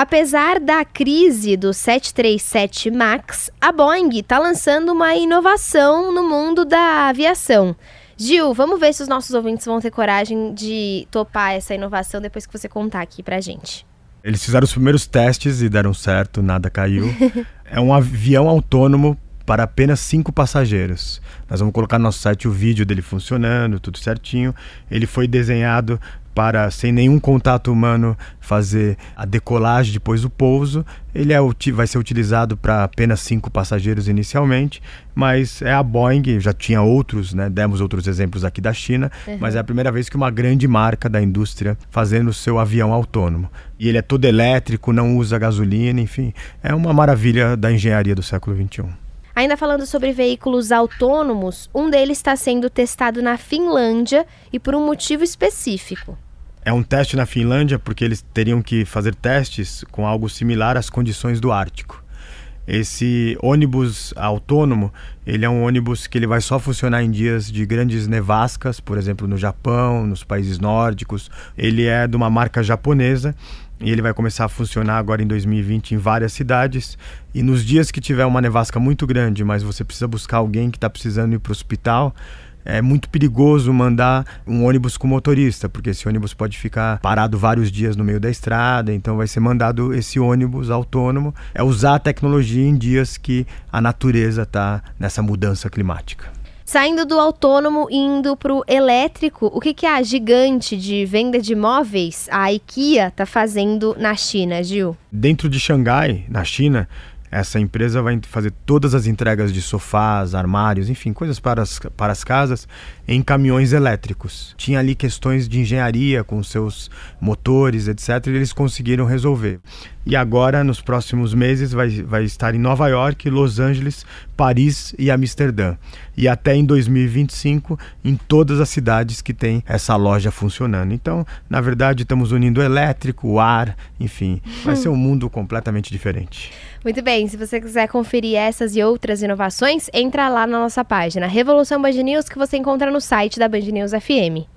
Apesar da crise do 737 MAX, a Boeing está lançando uma inovação no mundo da aviação. Gil, vamos ver se os nossos ouvintes vão ter coragem de topar essa inovação depois que você contar aqui pra gente. Eles fizeram os primeiros testes e deram certo, nada caiu. é um avião autônomo para apenas cinco passageiros. Nós vamos colocar no nosso site o vídeo dele funcionando, tudo certinho. Ele foi desenhado para, sem nenhum contato humano, fazer a decolagem depois do pouso. Ele é, vai ser utilizado para apenas cinco passageiros inicialmente, mas é a Boeing, já tinha outros, né? demos outros exemplos aqui da China, uhum. mas é a primeira vez que uma grande marca da indústria fazendo o seu avião autônomo. E ele é todo elétrico, não usa gasolina, enfim, é uma maravilha da engenharia do século XXI. Ainda falando sobre veículos autônomos, um deles está sendo testado na Finlândia e por um motivo específico. É um teste na Finlândia porque eles teriam que fazer testes com algo similar às condições do Ártico. Esse ônibus autônomo, ele é um ônibus que ele vai só funcionar em dias de grandes nevascas, por exemplo, no Japão, nos países nórdicos. Ele é de uma marca japonesa e ele vai começar a funcionar agora em 2020 em várias cidades. E nos dias que tiver uma nevasca muito grande, mas você precisa buscar alguém que está precisando ir para o hospital, é muito perigoso mandar um ônibus com motorista, porque esse ônibus pode ficar parado vários dias no meio da estrada, então vai ser mandado esse ônibus autônomo. É usar a tecnologia em dias que a natureza está nessa mudança climática. Saindo do autônomo e indo para o elétrico, o que, que a gigante de venda de móveis, a IKEA, está fazendo na China, Gil? Dentro de Xangai, na China, essa empresa vai fazer todas as entregas de sofás, armários, enfim, coisas para as, para as casas em caminhões elétricos. Tinha ali questões de engenharia com seus motores, etc. E eles conseguiram resolver. E agora, nos próximos meses, vai, vai estar em Nova York, Los Angeles, Paris e Amsterdã. E até em 2025, em todas as cidades que tem essa loja funcionando. Então, na verdade, estamos unindo o elétrico, o ar, enfim, vai ser um mundo completamente diferente. Muito bem, se você quiser conferir essas e outras inovações, entra lá na nossa página Revolução Band News que você encontra no site da Band News FM.